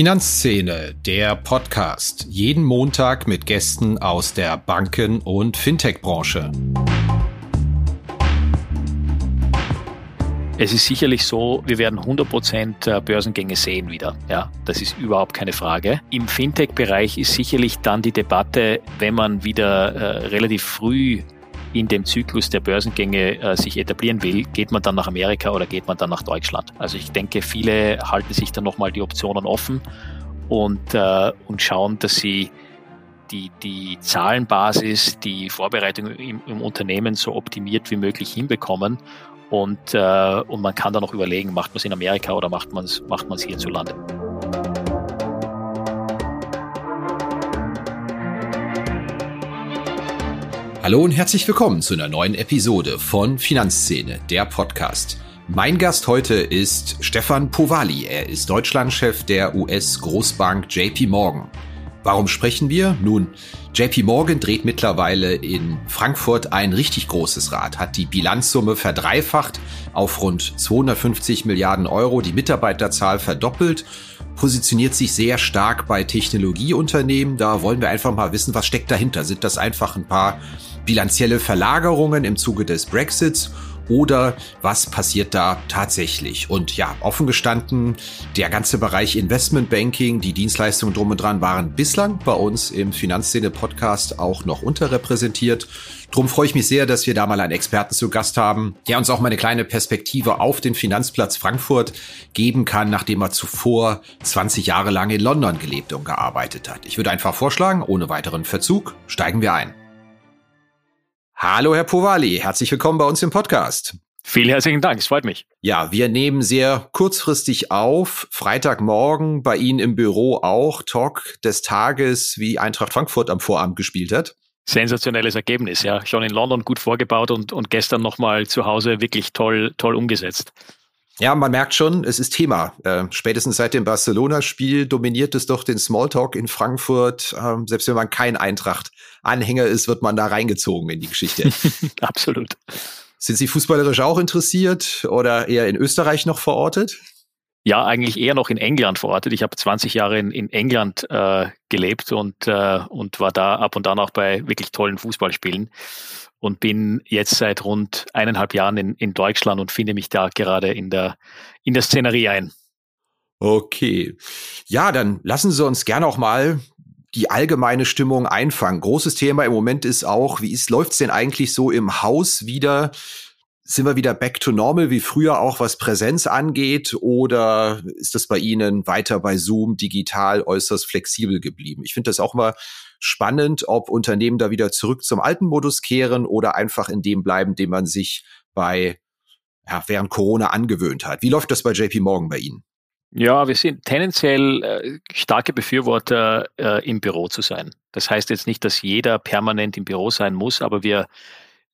Finanzszene, der Podcast. Jeden Montag mit Gästen aus der Banken- und Fintech-Branche. Es ist sicherlich so, wir werden 100% äh, Börsengänge sehen wieder. Ja, das ist überhaupt keine Frage. Im Fintech-Bereich ist sicherlich dann die Debatte, wenn man wieder äh, relativ früh in dem Zyklus der Börsengänge äh, sich etablieren will, geht man dann nach Amerika oder geht man dann nach Deutschland? Also ich denke, viele halten sich dann nochmal die Optionen offen und, äh, und schauen, dass sie die, die Zahlenbasis, die Vorbereitung im, im Unternehmen so optimiert wie möglich hinbekommen. Und, äh, und man kann dann noch überlegen, macht man es in Amerika oder macht man es macht man's hierzulande. Hallo und herzlich willkommen zu einer neuen Episode von Finanzszene, der Podcast. Mein Gast heute ist Stefan Povali. Er ist Deutschlandchef der US-Großbank JP Morgan. Warum sprechen wir? Nun, JP Morgan dreht mittlerweile in Frankfurt ein richtig großes Rad, hat die Bilanzsumme verdreifacht auf rund 250 Milliarden Euro, die Mitarbeiterzahl verdoppelt, positioniert sich sehr stark bei Technologieunternehmen. Da wollen wir einfach mal wissen, was steckt dahinter. Sind das einfach ein paar bilanzielle Verlagerungen im Zuge des Brexits oder was passiert da tatsächlich? Und ja, offen gestanden, der ganze Bereich Investmentbanking, die Dienstleistungen drum und dran waren bislang bei uns im Finanzszene-Podcast auch noch unterrepräsentiert. Drum freue ich mich sehr, dass wir da mal einen Experten zu Gast haben, der uns auch mal eine kleine Perspektive auf den Finanzplatz Frankfurt geben kann, nachdem er zuvor 20 Jahre lang in London gelebt und gearbeitet hat. Ich würde einfach vorschlagen, ohne weiteren Verzug, steigen wir ein. Hallo, Herr Povali, herzlich willkommen bei uns im Podcast. Vielen herzlichen Dank, es freut mich. Ja, wir nehmen sehr kurzfristig auf. Freitagmorgen bei Ihnen im Büro auch Talk des Tages, wie Eintracht Frankfurt am Vorabend gespielt hat. Sensationelles Ergebnis, ja. Schon in London gut vorgebaut und, und gestern nochmal zu Hause wirklich toll, toll umgesetzt. Ja, man merkt schon, es ist Thema. Äh, spätestens seit dem Barcelona-Spiel dominiert es doch den Smalltalk in Frankfurt. Ähm, selbst wenn man kein Eintracht-Anhänger ist, wird man da reingezogen in die Geschichte. Absolut. Sind Sie fußballerisch auch interessiert oder eher in Österreich noch verortet? Ja, eigentlich eher noch in England verortet. Ich habe 20 Jahre in, in England äh, gelebt und, äh, und war da ab und an auch bei wirklich tollen Fußballspielen und bin jetzt seit rund eineinhalb Jahren in, in Deutschland und finde mich da gerade in der, in der Szenerie ein. Okay. Ja, dann lassen Sie uns gerne auch mal die allgemeine Stimmung einfangen. Großes Thema im Moment ist auch, wie ist, läuft's denn eigentlich so im Haus wieder? Sind wir wieder back to normal wie früher auch, was Präsenz angeht? Oder ist das bei Ihnen weiter bei Zoom digital äußerst flexibel geblieben? Ich finde das auch mal spannend, ob Unternehmen da wieder zurück zum alten Modus kehren oder einfach in dem bleiben, dem man sich bei ja, während Corona angewöhnt hat. Wie läuft das bei JP Morgan bei Ihnen? Ja, wir sind tendenziell äh, starke Befürworter, äh, im Büro zu sein. Das heißt jetzt nicht, dass jeder permanent im Büro sein muss, aber wir,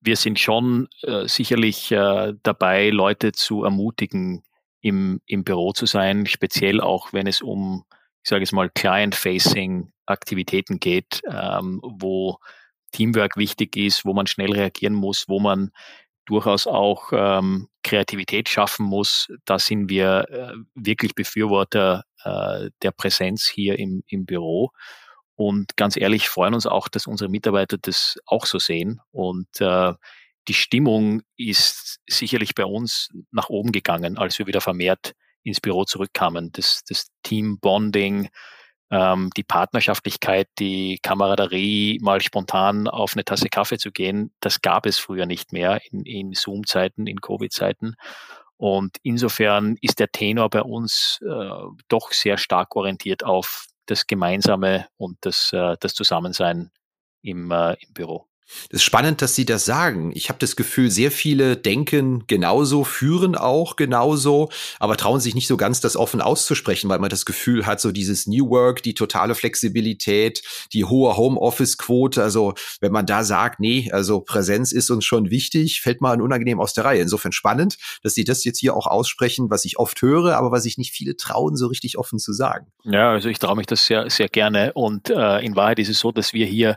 wir sind schon äh, sicherlich äh, dabei, Leute zu ermutigen, im, im Büro zu sein, speziell auch wenn es um, ich sage es mal, Client-Facing Aktivitäten geht, ähm, wo Teamwork wichtig ist, wo man schnell reagieren muss, wo man durchaus auch ähm, Kreativität schaffen muss. Da sind wir äh, wirklich Befürworter äh, der Präsenz hier im, im Büro. Und ganz ehrlich freuen uns auch, dass unsere Mitarbeiter das auch so sehen. Und äh, die Stimmung ist sicherlich bei uns nach oben gegangen, als wir wieder vermehrt ins Büro zurückkamen. Das, das Team-Bonding, ähm, die Partnerschaftlichkeit, die Kameraderie, mal spontan auf eine Tasse Kaffee zu gehen, das gab es früher nicht mehr in, in Zoom-Zeiten, in Covid-Zeiten. Und insofern ist der Tenor bei uns äh, doch sehr stark orientiert auf das Gemeinsame und das, äh, das Zusammensein im, äh, im Büro. Das ist spannend, dass Sie das sagen. Ich habe das Gefühl, sehr viele denken genauso, führen auch genauso, aber trauen sich nicht so ganz, das offen auszusprechen, weil man das Gefühl hat, so dieses New Work, die totale Flexibilität, die hohe Homeoffice-Quote. Also wenn man da sagt, nee, also Präsenz ist uns schon wichtig, fällt man unangenehm aus der Reihe. Insofern spannend, dass Sie das jetzt hier auch aussprechen, was ich oft höre, aber was sich nicht viele trauen, so richtig offen zu sagen. Ja, also ich traue mich das sehr, sehr gerne. Und äh, in Wahrheit ist es so, dass wir hier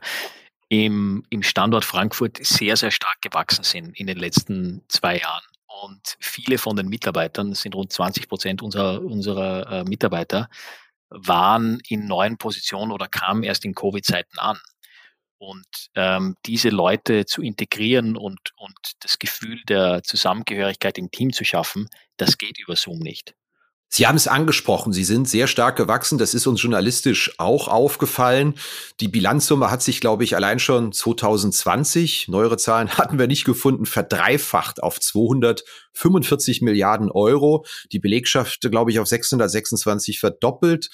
im, im Standort Frankfurt sehr, sehr stark gewachsen sind in den letzten zwei Jahren. Und viele von den Mitarbeitern, sind rund 20 Prozent unserer, unserer äh, Mitarbeiter, waren in neuen Positionen oder kamen erst in Covid-Zeiten an. Und ähm, diese Leute zu integrieren und, und das Gefühl der Zusammengehörigkeit im Team zu schaffen, das geht über Zoom nicht. Sie haben es angesprochen, Sie sind sehr stark gewachsen. Das ist uns journalistisch auch aufgefallen. Die Bilanzsumme hat sich, glaube ich, allein schon 2020, neuere Zahlen hatten wir nicht gefunden, verdreifacht auf 245 Milliarden Euro. Die Belegschaft, glaube ich, auf 626 verdoppelt.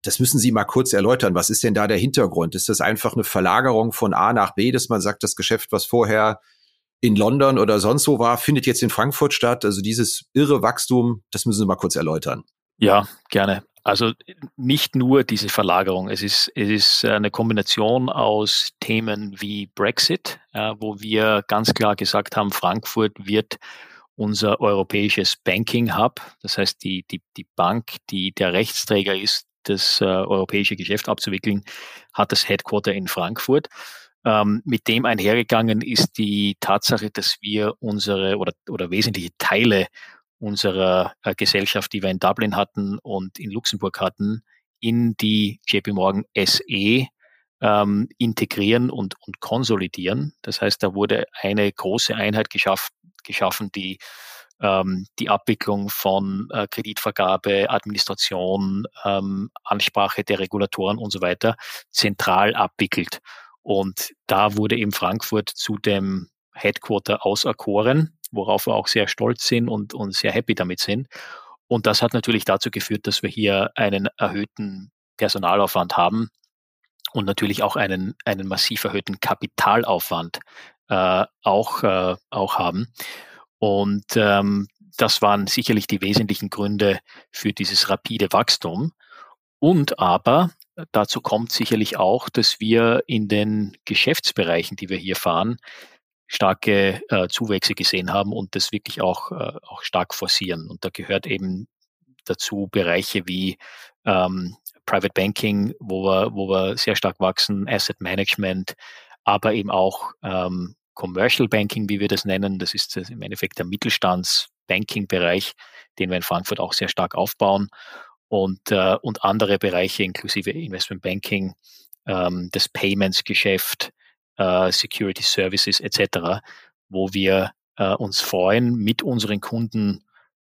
Das müssen Sie mal kurz erläutern. Was ist denn da der Hintergrund? Ist das einfach eine Verlagerung von A nach B, dass man sagt, das Geschäft, was vorher in London oder sonst wo war, findet jetzt in Frankfurt statt. Also dieses irre Wachstum, das müssen Sie mal kurz erläutern. Ja, gerne. Also nicht nur diese Verlagerung. Es ist, es ist eine Kombination aus Themen wie Brexit, äh, wo wir ganz klar gesagt haben, Frankfurt wird unser europäisches Banking Hub. Das heißt, die, die, die Bank, die der Rechtsträger ist, das äh, europäische Geschäft abzuwickeln, hat das Headquarter in Frankfurt. Ähm, mit dem einhergegangen ist die Tatsache, dass wir unsere oder, oder wesentliche Teile unserer äh, Gesellschaft, die wir in Dublin hatten und in Luxemburg hatten, in die JP Morgan SE ähm, integrieren und, und konsolidieren. Das heißt, da wurde eine große Einheit geschaff, geschaffen, die ähm, die Abwicklung von äh, Kreditvergabe, Administration, ähm, Ansprache der Regulatoren und so weiter zentral abwickelt. Und da wurde eben Frankfurt zu dem Headquarter auserkoren, worauf wir auch sehr stolz sind und, und sehr happy damit sind. Und das hat natürlich dazu geführt, dass wir hier einen erhöhten Personalaufwand haben und natürlich auch einen, einen massiv erhöhten Kapitalaufwand äh, auch, äh, auch haben. Und ähm, das waren sicherlich die wesentlichen Gründe für dieses rapide Wachstum. Und aber Dazu kommt sicherlich auch, dass wir in den Geschäftsbereichen, die wir hier fahren, starke äh, Zuwächse gesehen haben und das wirklich auch, äh, auch stark forcieren. Und da gehört eben dazu Bereiche wie ähm, Private Banking, wo wir, wo wir sehr stark wachsen, Asset Management, aber eben auch ähm, Commercial Banking, wie wir das nennen. Das ist im Endeffekt der Mittelstands-Banking-Bereich, den wir in Frankfurt auch sehr stark aufbauen und, äh, und andere Bereiche inklusive Investment Banking, ähm, das Payments-Geschäft, äh, Security Services etc., wo wir äh, uns freuen, mit unseren Kunden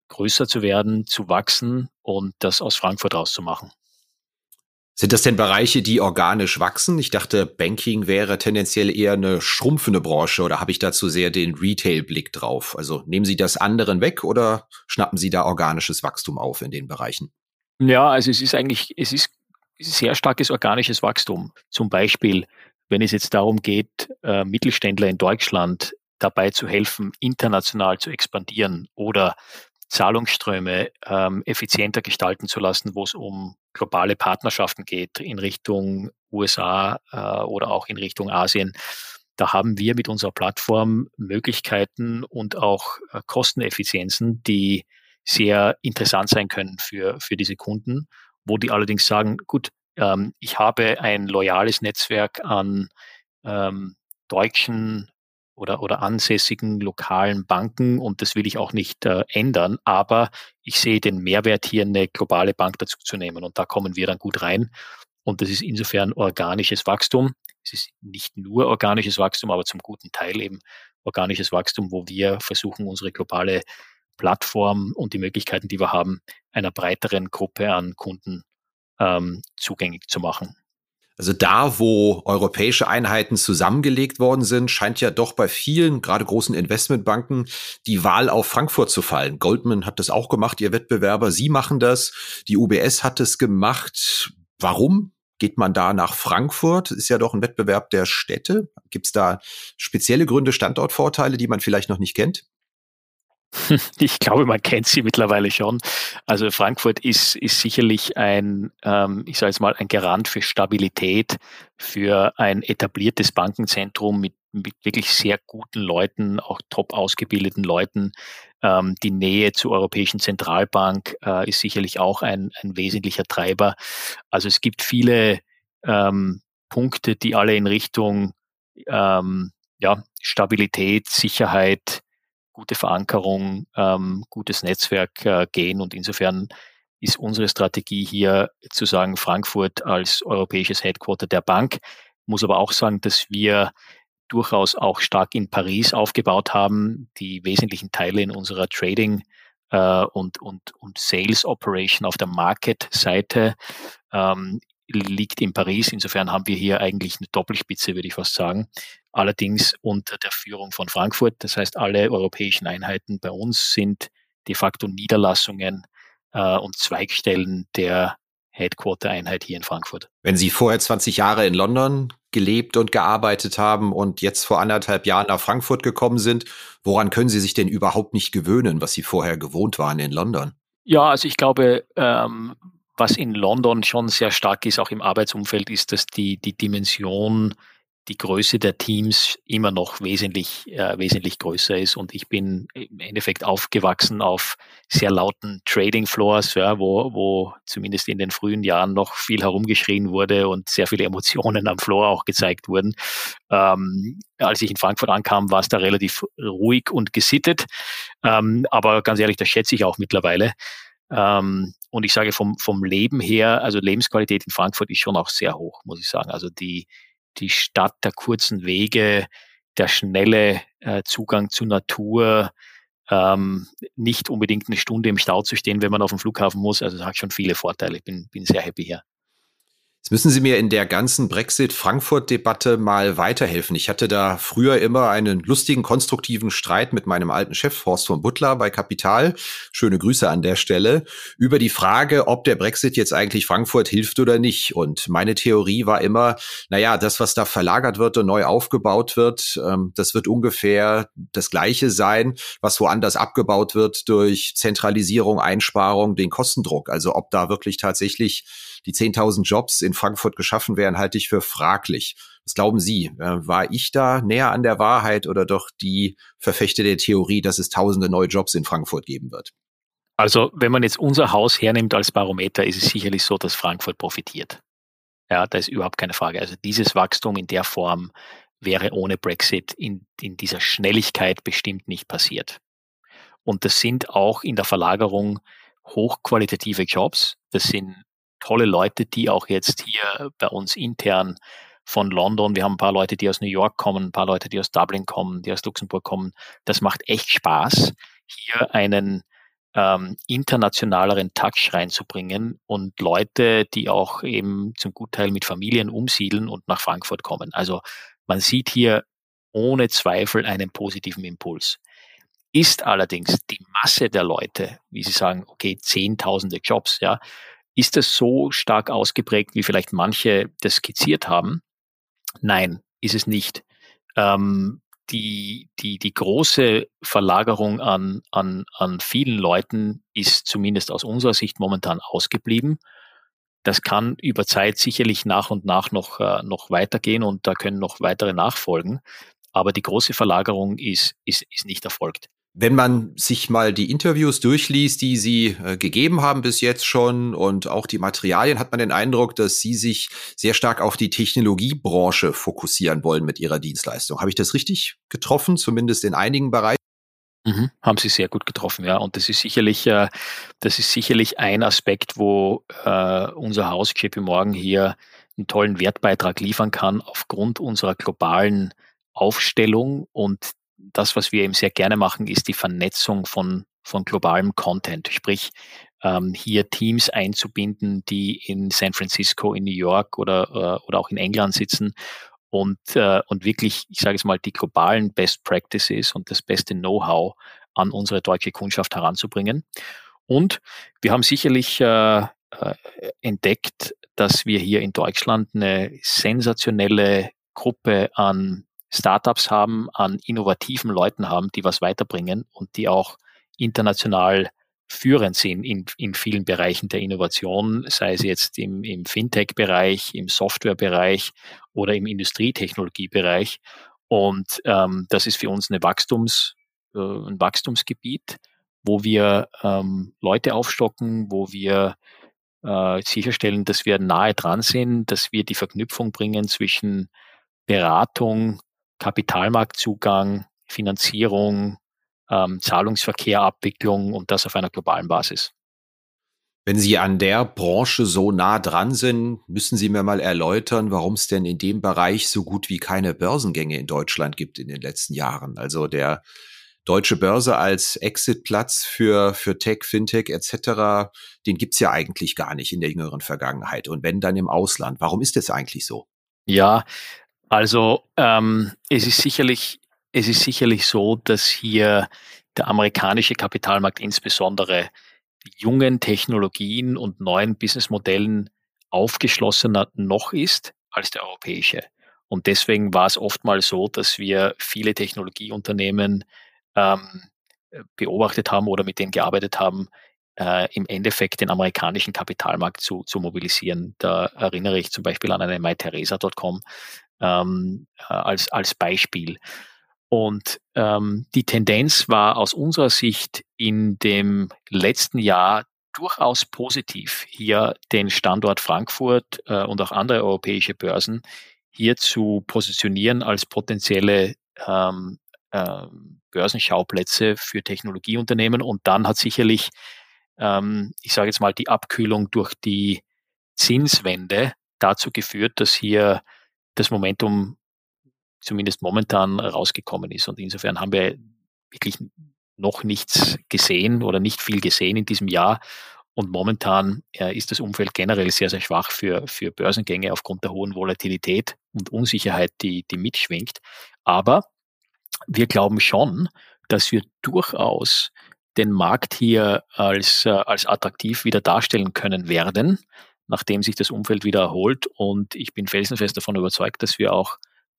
größer zu werden, zu wachsen und das aus Frankfurt rauszumachen. Sind das denn Bereiche, die organisch wachsen? Ich dachte, Banking wäre tendenziell eher eine schrumpfende Branche oder habe ich dazu sehr den Retail-Blick drauf? Also nehmen Sie das anderen weg oder schnappen Sie da organisches Wachstum auf in den Bereichen? Ja, also es ist eigentlich, es ist sehr starkes organisches Wachstum. Zum Beispiel, wenn es jetzt darum geht, äh, Mittelständler in Deutschland dabei zu helfen, international zu expandieren oder Zahlungsströme ähm, effizienter gestalten zu lassen, wo es um globale Partnerschaften geht in Richtung USA äh, oder auch in Richtung Asien. Da haben wir mit unserer Plattform Möglichkeiten und auch äh, Kosteneffizienzen, die sehr interessant sein können für, für diese Kunden, wo die allerdings sagen, gut, ähm, ich habe ein loyales Netzwerk an ähm, deutschen oder, oder ansässigen lokalen Banken und das will ich auch nicht äh, ändern, aber ich sehe den Mehrwert hier eine globale Bank dazu zu nehmen und da kommen wir dann gut rein und das ist insofern organisches Wachstum. Es ist nicht nur organisches Wachstum, aber zum guten Teil eben organisches Wachstum, wo wir versuchen, unsere globale Plattform und die Möglichkeiten, die wir haben, einer breiteren Gruppe an Kunden ähm, zugänglich zu machen. Also da, wo europäische Einheiten zusammengelegt worden sind, scheint ja doch bei vielen, gerade großen Investmentbanken, die Wahl auf Frankfurt zu fallen. Goldman hat das auch gemacht, ihr Wettbewerber. Sie machen das. Die UBS hat es gemacht. Warum? Geht man da nach Frankfurt? Ist ja doch ein Wettbewerb der Städte. Gibt es da spezielle Gründe, Standortvorteile, die man vielleicht noch nicht kennt? Ich glaube, man kennt sie mittlerweile schon. Also Frankfurt ist, ist sicherlich ein, ähm, ich sage jetzt mal, ein Garant für Stabilität, für ein etabliertes Bankenzentrum mit, mit wirklich sehr guten Leuten, auch top ausgebildeten Leuten. Ähm, die Nähe zur Europäischen Zentralbank äh, ist sicherlich auch ein, ein wesentlicher Treiber. Also es gibt viele ähm, Punkte, die alle in Richtung ähm, ja, Stabilität, Sicherheit, gute Verankerung, ähm, gutes Netzwerk äh, gehen und insofern ist unsere Strategie hier zu sagen, Frankfurt als europäisches Headquarter der Bank. Muss aber auch sagen, dass wir durchaus auch stark in Paris aufgebaut haben. Die wesentlichen Teile in unserer Trading äh, und, und, und Sales Operation auf der Market-Seite ähm, liegt in Paris. Insofern haben wir hier eigentlich eine Doppelspitze, würde ich fast sagen. Allerdings unter der Führung von Frankfurt. Das heißt, alle europäischen Einheiten bei uns sind de facto Niederlassungen äh, und Zweigstellen der Headquarter-Einheit hier in Frankfurt. Wenn Sie vorher 20 Jahre in London gelebt und gearbeitet haben und jetzt vor anderthalb Jahren nach Frankfurt gekommen sind, woran können Sie sich denn überhaupt nicht gewöhnen, was Sie vorher gewohnt waren in London? Ja, also ich glaube, ähm, was in London schon sehr stark ist, auch im Arbeitsumfeld, ist, dass die, die Dimension die Größe der Teams immer noch wesentlich, äh, wesentlich größer ist. Und ich bin im Endeffekt aufgewachsen auf sehr lauten Trading Floors, ja, wo, wo zumindest in den frühen Jahren noch viel herumgeschrien wurde und sehr viele Emotionen am Floor auch gezeigt wurden. Ähm, als ich in Frankfurt ankam, war es da relativ ruhig und gesittet. Ähm, aber ganz ehrlich, das schätze ich auch mittlerweile. Ähm, und ich sage vom, vom Leben her, also Lebensqualität in Frankfurt ist schon auch sehr hoch, muss ich sagen. Also die, die Stadt der kurzen Wege, der schnelle äh, Zugang zur Natur, ähm, nicht unbedingt eine Stunde im Stau zu stehen, wenn man auf dem Flughafen muss. Also das hat schon viele Vorteile. Ich bin, bin sehr happy hier. Jetzt müssen Sie mir in der ganzen Brexit-Frankfurt-Debatte mal weiterhelfen. Ich hatte da früher immer einen lustigen, konstruktiven Streit mit meinem alten Chef Horst von Butler bei Kapital. Schöne Grüße an der Stelle. Über die Frage, ob der Brexit jetzt eigentlich Frankfurt hilft oder nicht. Und meine Theorie war immer, naja, das, was da verlagert wird und neu aufgebaut wird, ähm, das wird ungefähr das Gleiche sein, was woanders abgebaut wird durch Zentralisierung, Einsparung, den Kostendruck. Also ob da wirklich tatsächlich die 10.000 Jobs in Frankfurt geschaffen werden, halte ich für fraglich. Was glauben Sie? Äh, war ich da näher an der Wahrheit oder doch die Verfechter der Theorie, dass es tausende neue Jobs in Frankfurt geben wird? Also, wenn man jetzt unser Haus hernimmt als Barometer, ist es sicherlich so, dass Frankfurt profitiert. Ja, da ist überhaupt keine Frage. Also dieses Wachstum in der Form wäre ohne Brexit in, in dieser Schnelligkeit bestimmt nicht passiert. Und das sind auch in der Verlagerung hochqualitative Jobs. Das sind tolle Leute, die auch jetzt hier bei uns intern von London, wir haben ein paar Leute, die aus New York kommen, ein paar Leute, die aus Dublin kommen, die aus Luxemburg kommen. Das macht echt Spaß, hier einen ähm, internationaleren Touch reinzubringen und Leute, die auch eben zum Gutteil mit Familien umsiedeln und nach Frankfurt kommen. Also man sieht hier ohne Zweifel einen positiven Impuls. Ist allerdings die Masse der Leute, wie Sie sagen, okay, zehntausende Jobs, ja, ist es so stark ausgeprägt, wie vielleicht manche das skizziert haben? Nein, ist es nicht. Ähm, die, die, die große Verlagerung an, an, an vielen Leuten ist zumindest aus unserer Sicht momentan ausgeblieben. Das kann über Zeit sicherlich nach und nach noch, äh, noch weitergehen und da können noch weitere nachfolgen. Aber die große Verlagerung ist, ist, ist nicht erfolgt. Wenn man sich mal die Interviews durchliest, die Sie äh, gegeben haben bis jetzt schon und auch die Materialien, hat man den Eindruck, dass Sie sich sehr stark auf die Technologiebranche fokussieren wollen mit Ihrer Dienstleistung. Habe ich das richtig getroffen, zumindest in einigen Bereichen? Mhm, haben Sie sehr gut getroffen, ja. Und das ist sicherlich, äh, das ist sicherlich ein Aspekt, wo äh, unser Haus JP Morgan hier einen tollen Wertbeitrag liefern kann aufgrund unserer globalen Aufstellung und das, was wir eben sehr gerne machen, ist die Vernetzung von, von globalem Content. Sprich, ähm, hier Teams einzubinden, die in San Francisco, in New York oder, äh, oder auch in England sitzen und, äh, und wirklich, ich sage es mal, die globalen Best Practices und das beste Know-how an unsere deutsche Kundschaft heranzubringen. Und wir haben sicherlich äh, äh, entdeckt, dass wir hier in Deutschland eine sensationelle Gruppe an Startups haben, an innovativen Leuten haben, die was weiterbringen und die auch international führend sind in, in vielen Bereichen der Innovation, sei es jetzt im, im Fintech-Bereich, im Software-Bereich oder im Industrietechnologie-Bereich. Und ähm, das ist für uns eine Wachstums, äh, ein Wachstumsgebiet, wo wir ähm, Leute aufstocken, wo wir äh, sicherstellen, dass wir nahe dran sind, dass wir die Verknüpfung bringen zwischen Beratung, Kapitalmarktzugang, Finanzierung, ähm, Zahlungsverkehr, Abwicklung und das auf einer globalen Basis. Wenn Sie an der Branche so nah dran sind, müssen Sie mir mal erläutern, warum es denn in dem Bereich so gut wie keine Börsengänge in Deutschland gibt in den letzten Jahren. Also der deutsche Börse als Exitplatz für, für Tech, Fintech etc., den gibt's ja eigentlich gar nicht in der jüngeren Vergangenheit. Und wenn dann im Ausland. Warum ist das eigentlich so? Ja, also ähm, es ist sicherlich, es ist sicherlich so, dass hier der amerikanische Kapitalmarkt insbesondere jungen Technologien und neuen Businessmodellen aufgeschlossener noch ist als der europäische. Und deswegen war es oftmals so, dass wir viele Technologieunternehmen ähm, beobachtet haben oder mit denen gearbeitet haben, äh, im Endeffekt den amerikanischen Kapitalmarkt zu, zu mobilisieren. Da erinnere ich zum Beispiel an eine MyTheresa.com ähm, äh, als, als Beispiel. Und ähm, die Tendenz war aus unserer Sicht in dem letzten Jahr durchaus positiv, hier den Standort Frankfurt äh, und auch andere europäische Börsen hier zu positionieren als potenzielle ähm, äh, Börsenschauplätze für Technologieunternehmen. Und dann hat sicherlich, ähm, ich sage jetzt mal, die Abkühlung durch die Zinswende dazu geführt, dass hier das Momentum zumindest momentan rausgekommen ist. Und insofern haben wir wirklich noch nichts gesehen oder nicht viel gesehen in diesem Jahr. Und momentan äh, ist das Umfeld generell sehr, sehr schwach für, für Börsengänge aufgrund der hohen Volatilität und Unsicherheit, die, die mitschwingt. Aber wir glauben schon, dass wir durchaus den Markt hier als, äh, als attraktiv wieder darstellen können werden, nachdem sich das Umfeld wieder erholt. Und ich bin felsenfest davon überzeugt, dass wir auch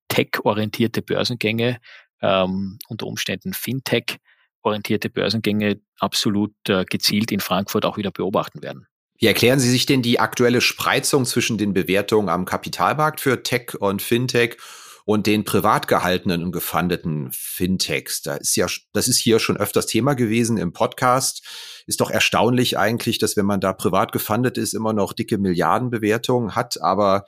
tech-orientierte Börsengänge, ähm, unter Umständen Fintech-orientierte Börsengänge absolut äh, gezielt in Frankfurt auch wieder beobachten werden. Wie erklären Sie sich denn die aktuelle Spreizung zwischen den Bewertungen am Kapitalmarkt für Tech und Fintech und den privat gehaltenen und gefundeten Fintechs? Da ist ja, das ist hier schon öfters Thema gewesen im Podcast. Ist doch erstaunlich eigentlich, dass wenn man da privat gefundet ist, immer noch dicke Milliardenbewertungen hat, aber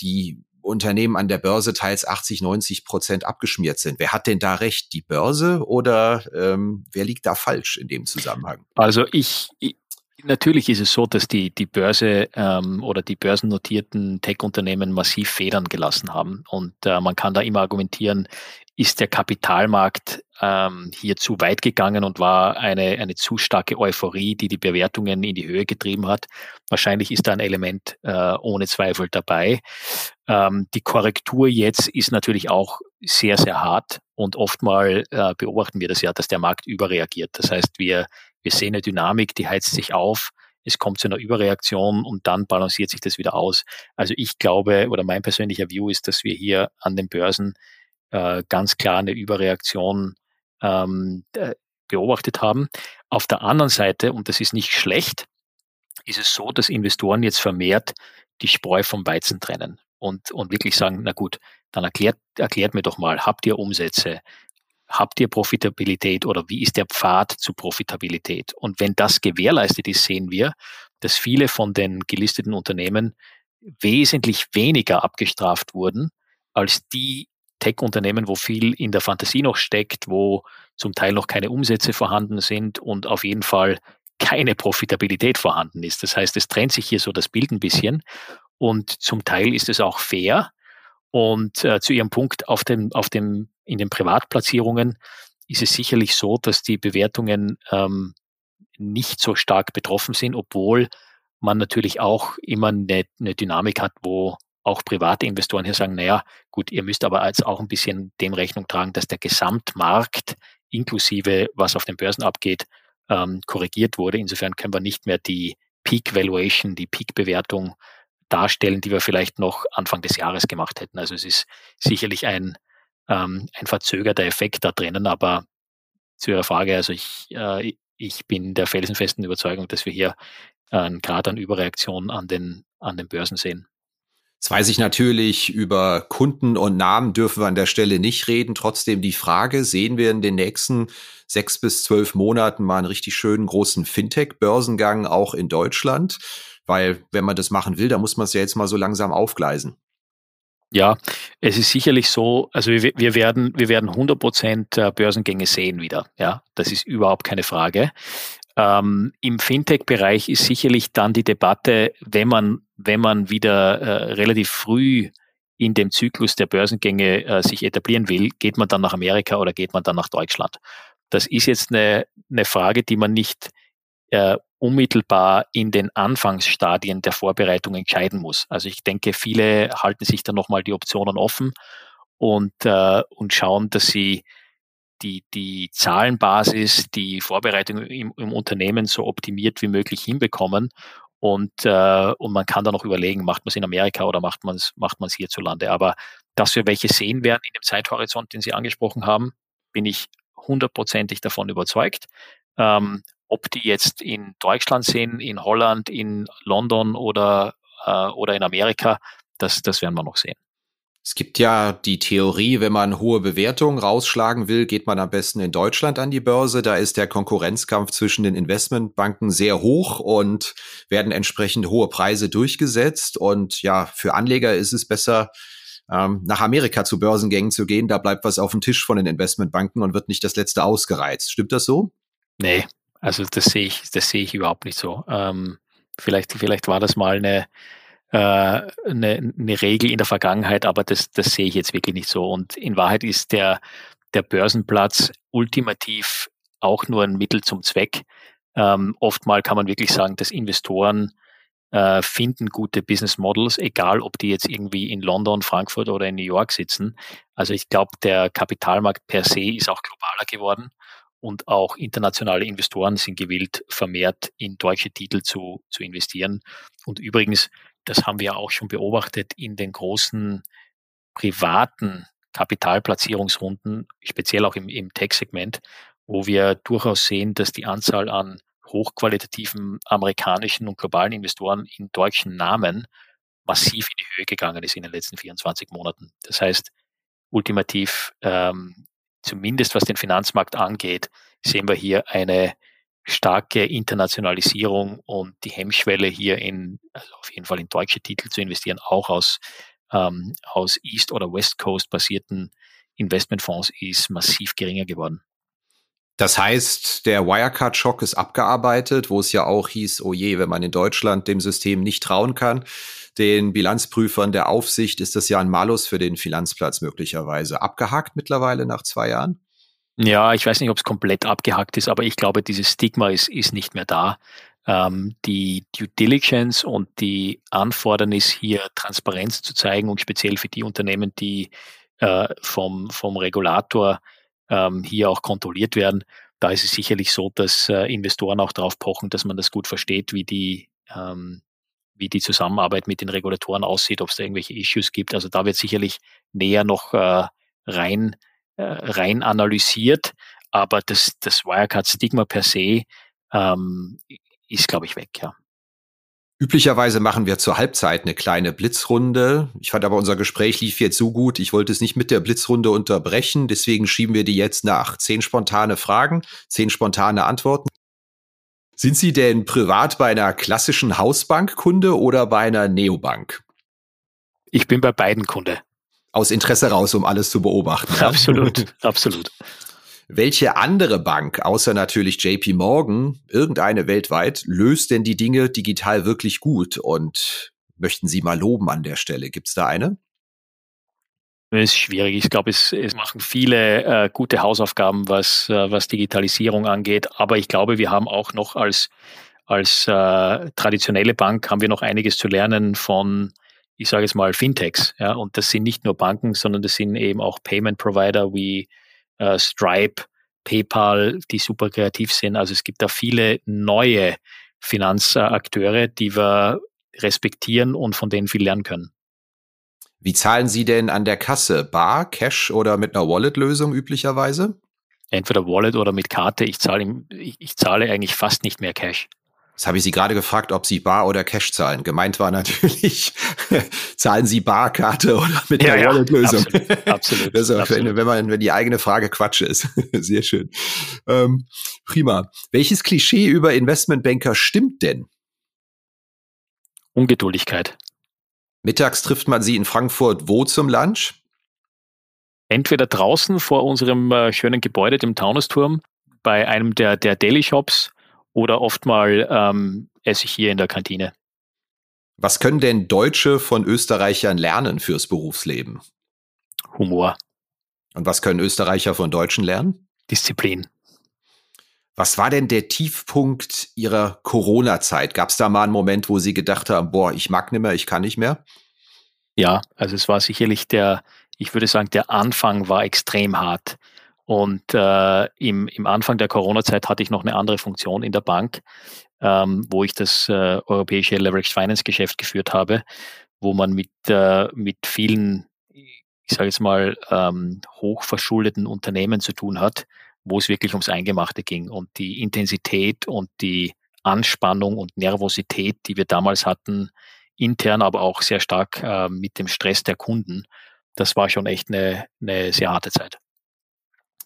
die Unternehmen an der Börse teils 80, 90 Prozent abgeschmiert sind. Wer hat denn da recht? Die Börse oder ähm, wer liegt da falsch in dem Zusammenhang? Also ich, ich Natürlich ist es so, dass die, die Börse ähm, oder die börsennotierten Tech-Unternehmen massiv Federn gelassen haben. Und äh, man kann da immer argumentieren, ist der Kapitalmarkt ähm, hier zu weit gegangen und war eine, eine zu starke Euphorie, die die Bewertungen in die Höhe getrieben hat. Wahrscheinlich ist da ein Element äh, ohne Zweifel dabei. Ähm, die Korrektur jetzt ist natürlich auch sehr, sehr hart und oftmal äh, beobachten wir das ja, dass der Markt überreagiert. Das heißt, wir, wir sehen eine Dynamik, die heizt sich auf, es kommt zu einer Überreaktion und dann balanciert sich das wieder aus. Also ich glaube oder mein persönlicher View ist, dass wir hier an den Börsen äh, ganz klar eine Überreaktion ähm, beobachtet haben. Auf der anderen Seite, und das ist nicht schlecht, ist es so, dass Investoren jetzt vermehrt die Spreu vom Weizen trennen und, und wirklich sagen, na gut, dann erklärt, erklärt mir doch mal, habt ihr Umsätze? Habt ihr Profitabilität oder wie ist der Pfad zu Profitabilität? Und wenn das gewährleistet ist, sehen wir, dass viele von den gelisteten Unternehmen wesentlich weniger abgestraft wurden als die Tech-Unternehmen, wo viel in der Fantasie noch steckt, wo zum Teil noch keine Umsätze vorhanden sind und auf jeden Fall keine Profitabilität vorhanden ist. Das heißt, es trennt sich hier so das Bild ein bisschen und zum Teil ist es auch fair. Und äh, zu Ihrem Punkt auf dem, auf dem, in den Privatplatzierungen ist es sicherlich so, dass die Bewertungen ähm, nicht so stark betroffen sind, obwohl man natürlich auch immer eine, eine Dynamik hat, wo auch private Investoren hier sagen, naja, gut, ihr müsst aber jetzt auch ein bisschen dem Rechnung tragen, dass der Gesamtmarkt inklusive was auf den Börsen abgeht, ähm, korrigiert wurde. Insofern können wir nicht mehr die Peak Valuation, die Peak Bewertung darstellen, die wir vielleicht noch Anfang des Jahres gemacht hätten. Also es ist sicherlich ein, ähm, ein verzögerter Effekt da drinnen, aber zu Ihrer Frage, also ich, äh, ich bin der felsenfesten Überzeugung, dass wir hier äh, einen Grad an Überreaktion an den, an den Börsen sehen. Jetzt weiß ich natürlich, über Kunden und Namen dürfen wir an der Stelle nicht reden. Trotzdem die Frage, sehen wir in den nächsten sechs bis zwölf Monaten mal einen richtig schönen großen Fintech-Börsengang auch in Deutschland? Weil wenn man das machen will, dann muss man es ja jetzt mal so langsam aufgleisen. Ja, es ist sicherlich so, also wir, wir werden, wir werden 100 Prozent Börsengänge sehen wieder. Ja, das ist überhaupt keine Frage. Ähm, Im Fintech-Bereich ist sicherlich dann die Debatte, wenn man, wenn man wieder äh, relativ früh in dem Zyklus der Börsengänge äh, sich etablieren will, geht man dann nach Amerika oder geht man dann nach Deutschland? Das ist jetzt eine, eine Frage, die man nicht äh, unmittelbar in den Anfangsstadien der Vorbereitung entscheiden muss. Also ich denke, viele halten sich dann nochmal die Optionen offen und, äh, und schauen, dass sie die, die Zahlenbasis, die Vorbereitung im, im Unternehmen so optimiert wie möglich hinbekommen. Und, äh, und man kann dann noch überlegen, macht man es in Amerika oder macht man es macht man's hierzulande. Aber dass wir welche sehen werden in dem Zeithorizont, den Sie angesprochen haben, bin ich hundertprozentig davon überzeugt. Ähm, ob die jetzt in Deutschland sind, in Holland, in London oder, äh, oder in Amerika, das, das werden wir noch sehen. Es gibt ja die Theorie, wenn man hohe Bewertungen rausschlagen will, geht man am besten in Deutschland an die Börse. Da ist der Konkurrenzkampf zwischen den Investmentbanken sehr hoch und werden entsprechend hohe Preise durchgesetzt. Und ja, für Anleger ist es besser, ähm, nach Amerika zu Börsengängen zu gehen. Da bleibt was auf dem Tisch von den Investmentbanken und wird nicht das letzte ausgereizt. Stimmt das so? Nee, also das sehe ich, das sehe ich überhaupt nicht so. Ähm, vielleicht, vielleicht war das mal eine, äh, eine, eine Regel in der Vergangenheit, aber das, das sehe ich jetzt wirklich nicht so. Und in Wahrheit ist der, der Börsenplatz ultimativ auch nur ein Mittel zum Zweck. Ähm, oftmal kann man wirklich sagen, dass Investoren äh, finden gute Business Models, egal ob die jetzt irgendwie in London, Frankfurt oder in New York sitzen. Also ich glaube, der Kapitalmarkt per se ist auch globaler geworden und auch internationale Investoren sind gewillt, vermehrt in deutsche Titel zu, zu investieren. Und übrigens, das haben wir auch schon beobachtet in den großen privaten Kapitalplatzierungsrunden, speziell auch im, im Tech-Segment, wo wir durchaus sehen, dass die Anzahl an hochqualitativen amerikanischen und globalen Investoren in deutschen Namen massiv in die Höhe gegangen ist in den letzten 24 Monaten. Das heißt, ultimativ ähm, zumindest was den Finanzmarkt angeht, sehen wir hier eine starke Internationalisierung und die Hemmschwelle hier in, also auf jeden Fall in deutsche Titel zu investieren, auch aus, ähm, aus East- oder West Coast basierten Investmentfonds ist massiv geringer geworden. Das heißt, der Wirecard-Schock ist abgearbeitet, wo es ja auch hieß, oh je, wenn man in Deutschland dem System nicht trauen kann, den Bilanzprüfern der Aufsicht ist das ja ein Malus für den Finanzplatz möglicherweise. Abgehakt mittlerweile nach zwei Jahren? Ja, ich weiß nicht, ob es komplett abgehackt ist, aber ich glaube, dieses Stigma ist, ist nicht mehr da. Ähm, die Due Diligence und die Anfordernis, hier Transparenz zu zeigen und speziell für die Unternehmen, die äh, vom, vom Regulator ähm, hier auch kontrolliert werden. Da ist es sicherlich so, dass äh, Investoren auch darauf pochen, dass man das gut versteht, wie die, ähm, wie die Zusammenarbeit mit den Regulatoren aussieht, ob es da irgendwelche Issues gibt. Also da wird sicherlich näher noch äh, rein, äh, rein analysiert, aber das, das Wirecard-Stigma per se ähm, ist, glaube ich, weg, ja. Üblicherweise machen wir zur Halbzeit eine kleine Blitzrunde. Ich fand aber unser Gespräch lief jetzt so gut, ich wollte es nicht mit der Blitzrunde unterbrechen. Deswegen schieben wir die jetzt nach. Zehn spontane Fragen, zehn spontane Antworten. Sind Sie denn privat bei einer klassischen Hausbank Kunde oder bei einer Neobank? Ich bin bei beiden Kunde. Aus Interesse raus, um alles zu beobachten. Absolut, absolut. Welche andere Bank, außer natürlich JP Morgan, irgendeine weltweit, löst denn die Dinge digital wirklich gut? Und möchten Sie mal loben an der Stelle? Gibt es da eine? Das ist schwierig. Ich glaube, es, es machen viele äh, gute Hausaufgaben, was, äh, was Digitalisierung angeht. Aber ich glaube, wir haben auch noch als, als äh, traditionelle Bank haben wir noch einiges zu lernen von, ich sage jetzt mal, Fintechs. Ja? Und das sind nicht nur Banken, sondern das sind eben auch Payment Provider wie äh, Stripe, PayPal, die super kreativ sind. Also es gibt da viele neue Finanzakteure, die wir respektieren und von denen viel lernen können. Wie zahlen Sie denn an der Kasse? Bar, Cash oder mit einer Wallet-Lösung üblicherweise? Entweder Wallet oder mit Karte. Ich zahle, ich, ich zahle eigentlich fast nicht mehr Cash. Das habe ich Sie gerade gefragt, ob Sie Bar oder Cash zahlen. Gemeint war natürlich, zahlen Sie Barkarte oder mit ja, der Wallet-Lösung. Ja, absolut. absolut, das ist absolut. Wenn, wenn, man, wenn die eigene Frage Quatsch ist. Sehr schön. Ähm, prima. Welches Klischee über Investmentbanker stimmt denn? Ungeduldigkeit. Mittags trifft man Sie in Frankfurt wo zum Lunch? Entweder draußen vor unserem äh, schönen Gebäude, dem Taunusturm, bei einem der, der Daily Shops oder oft mal ähm, esse ich hier in der Kantine. Was können denn Deutsche von Österreichern lernen fürs Berufsleben? Humor. Und was können Österreicher von Deutschen lernen? Disziplin. Was war denn der Tiefpunkt Ihrer Corona-Zeit? Gab es da mal einen Moment, wo Sie gedacht haben, boah, ich mag nicht mehr, ich kann nicht mehr? Ja, also es war sicherlich der, ich würde sagen, der Anfang war extrem hart. Und äh, im, im Anfang der Corona-Zeit hatte ich noch eine andere Funktion in der Bank, ähm, wo ich das äh, europäische Leveraged Finance Geschäft geführt habe, wo man mit, äh, mit vielen, ich sage jetzt mal, ähm, hochverschuldeten Unternehmen zu tun hat, wo es wirklich ums Eingemachte ging. Und die Intensität und die Anspannung und Nervosität, die wir damals hatten, intern, aber auch sehr stark äh, mit dem Stress der Kunden, das war schon echt eine, eine sehr harte Zeit.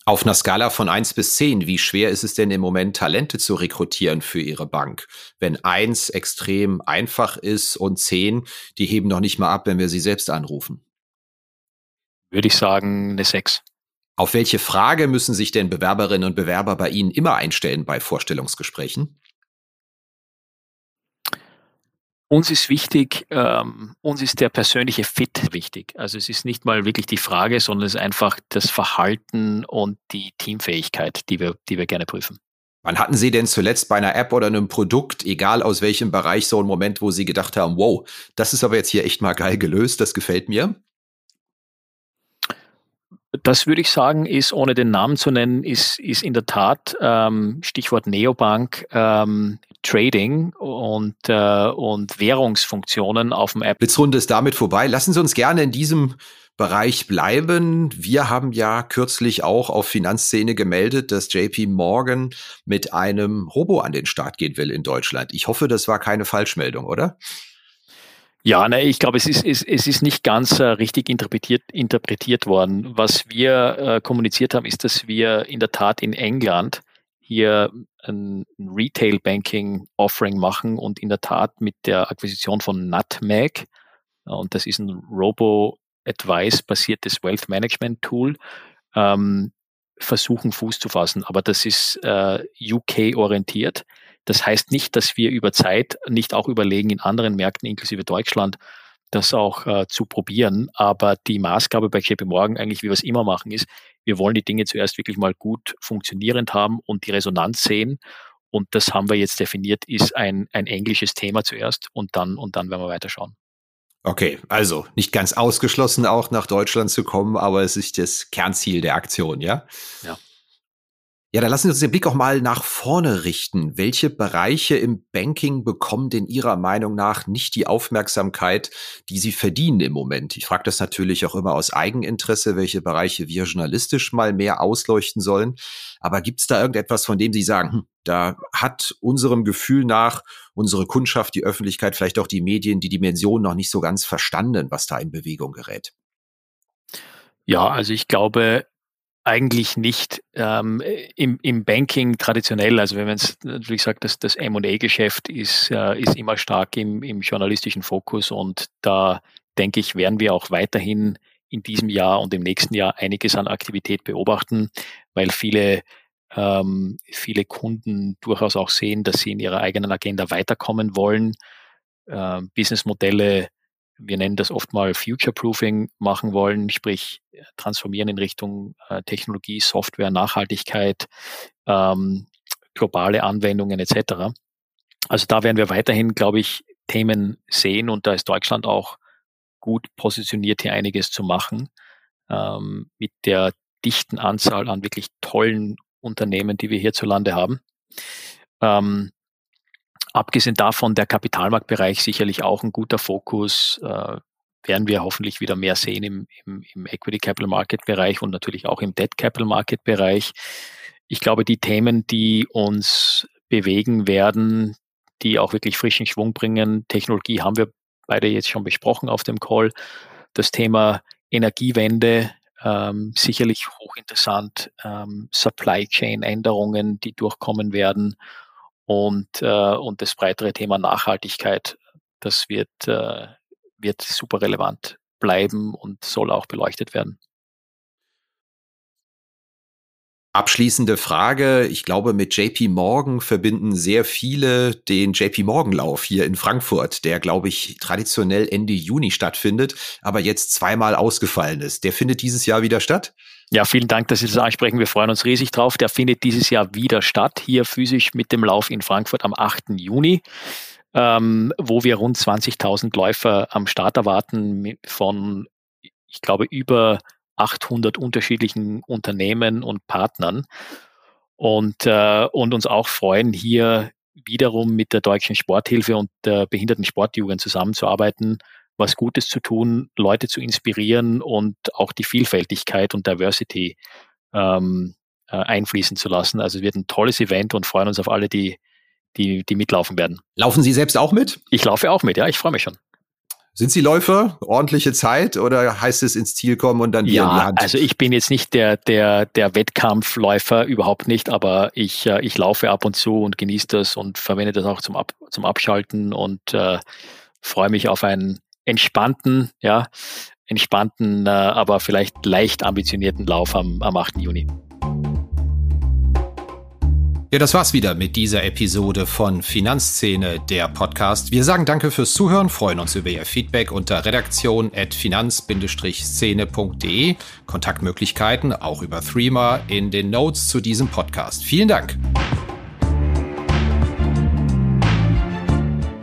Auf einer Skala von eins bis zehn, wie schwer ist es denn im Moment, Talente zu rekrutieren für Ihre Bank? Wenn eins extrem einfach ist und zehn, die heben noch nicht mal ab, wenn wir sie selbst anrufen. Würde ich sagen, eine sechs. Auf welche Frage müssen sich denn Bewerberinnen und Bewerber bei Ihnen immer einstellen bei Vorstellungsgesprächen? Uns ist wichtig, ähm, uns ist der persönliche Fit wichtig. Also es ist nicht mal wirklich die Frage, sondern es ist einfach das Verhalten und die Teamfähigkeit, die wir, die wir gerne prüfen. Wann hatten Sie denn zuletzt bei einer App oder einem Produkt, egal aus welchem Bereich, so einen Moment, wo Sie gedacht haben, wow, das ist aber jetzt hier echt mal geil gelöst, das gefällt mir? Das würde ich sagen, ist, ohne den Namen zu nennen, ist, ist in der Tat ähm, Stichwort Neobank ähm, Trading und, äh, und Währungsfunktionen auf dem App. Blitzrunde ist damit vorbei. Lassen Sie uns gerne in diesem Bereich bleiben. Wir haben ja kürzlich auch auf Finanzszene gemeldet, dass JP Morgan mit einem Robo an den Start gehen will in Deutschland. Ich hoffe, das war keine Falschmeldung, oder? Ja, ne, ich glaube, es ist, es, es ist nicht ganz äh, richtig interpretiert, interpretiert worden. Was wir äh, kommuniziert haben, ist, dass wir in der Tat in England hier ein Retail Banking Offering machen und in der Tat mit der Akquisition von Nutmeg, äh, und das ist ein Robo-Advice basiertes Wealth Management Tool, ähm, versuchen Fuß zu fassen. Aber das ist äh, UK orientiert. Das heißt nicht, dass wir über Zeit nicht auch überlegen, in anderen Märkten, inklusive Deutschland, das auch äh, zu probieren. Aber die Maßgabe bei JP Morgan, eigentlich wie wir es immer machen, ist, wir wollen die Dinge zuerst wirklich mal gut funktionierend haben und die Resonanz sehen. Und das haben wir jetzt definiert, ist ein, ein englisches Thema zuerst und dann, und dann werden wir weiterschauen. Okay, also nicht ganz ausgeschlossen, auch nach Deutschland zu kommen, aber es ist das Kernziel der Aktion, ja? Ja. Ja, dann lassen Sie uns den Blick auch mal nach vorne richten. Welche Bereiche im Banking bekommen denn Ihrer Meinung nach nicht die Aufmerksamkeit, die sie verdienen im Moment? Ich frage das natürlich auch immer aus Eigeninteresse, welche Bereiche wir journalistisch mal mehr ausleuchten sollen. Aber gibt es da irgendetwas, von dem Sie sagen, hm, da hat unserem Gefühl nach unsere Kundschaft, die Öffentlichkeit, vielleicht auch die Medien die Dimension noch nicht so ganz verstanden, was da in Bewegung gerät? Ja, also ich glaube, eigentlich nicht ähm, im, im Banking traditionell. Also wenn man es natürlich sagt, dass das M&A-Geschäft ist, äh, ist immer stark im, im journalistischen Fokus und da denke ich, werden wir auch weiterhin in diesem Jahr und im nächsten Jahr einiges an Aktivität beobachten, weil viele ähm, viele Kunden durchaus auch sehen, dass sie in ihrer eigenen Agenda weiterkommen wollen, äh, Businessmodelle wir nennen das oft mal Future-Proofing machen wollen, sprich äh, transformieren in Richtung äh, Technologie, Software, Nachhaltigkeit, ähm, globale Anwendungen etc. Also da werden wir weiterhin, glaube ich, Themen sehen und da ist Deutschland auch gut positioniert, hier einiges zu machen. Ähm, mit der dichten Anzahl an wirklich tollen Unternehmen, die wir hierzulande haben. Ähm, Abgesehen davon, der Kapitalmarktbereich sicherlich auch ein guter Fokus. Äh, werden wir hoffentlich wieder mehr sehen im, im, im Equity Capital Market Bereich und natürlich auch im Debt Capital Market Bereich. Ich glaube, die Themen, die uns bewegen werden, die auch wirklich frischen Schwung bringen, Technologie haben wir beide jetzt schon besprochen auf dem Call. Das Thema Energiewende, ähm, sicherlich hochinteressant, ähm, Supply Chain Änderungen, die durchkommen werden und, äh, und das breitere Thema Nachhaltigkeit, das wird, äh, wird super relevant bleiben und soll auch beleuchtet werden. Abschließende Frage. Ich glaube, mit JP Morgan verbinden sehr viele den JP Morgan Lauf hier in Frankfurt, der, glaube ich, traditionell Ende Juni stattfindet, aber jetzt zweimal ausgefallen ist. Der findet dieses Jahr wieder statt? Ja, vielen Dank, dass Sie das ansprechen. Wir freuen uns riesig drauf. Der findet dieses Jahr wieder statt, hier physisch mit dem Lauf in Frankfurt am 8. Juni, ähm, wo wir rund 20.000 Läufer am Start erwarten von, ich glaube, über 800 unterschiedlichen Unternehmen und Partnern und, äh, und uns auch freuen, hier wiederum mit der Deutschen Sporthilfe und der Behinderten Sportjugend zusammenzuarbeiten, was Gutes zu tun, Leute zu inspirieren und auch die Vielfältigkeit und Diversity ähm, äh, einfließen zu lassen. Also es wird ein tolles Event und freuen uns auf alle, die, die, die mitlaufen werden. Laufen Sie selbst auch mit? Ich laufe auch mit, ja, ich freue mich schon. Sind Sie Läufer? Ordentliche Zeit oder heißt es ins Ziel kommen und dann Bier ja, in die Hand? Also ich bin jetzt nicht der, der, der Wettkampfläufer, überhaupt nicht, aber ich, äh, ich laufe ab und zu und genieße das und verwende das auch zum, Ab, zum Abschalten und äh, freue mich auf einen entspannten, ja, entspannten, äh, aber vielleicht leicht ambitionierten Lauf am, am 8. Juni. Ja, das war's wieder mit dieser Episode von Finanzszene, der Podcast. Wir sagen danke fürs Zuhören, freuen uns über Ihr Feedback unter redaktion.finanz-szene.de. Kontaktmöglichkeiten auch über Threema in den Notes zu diesem Podcast. Vielen Dank.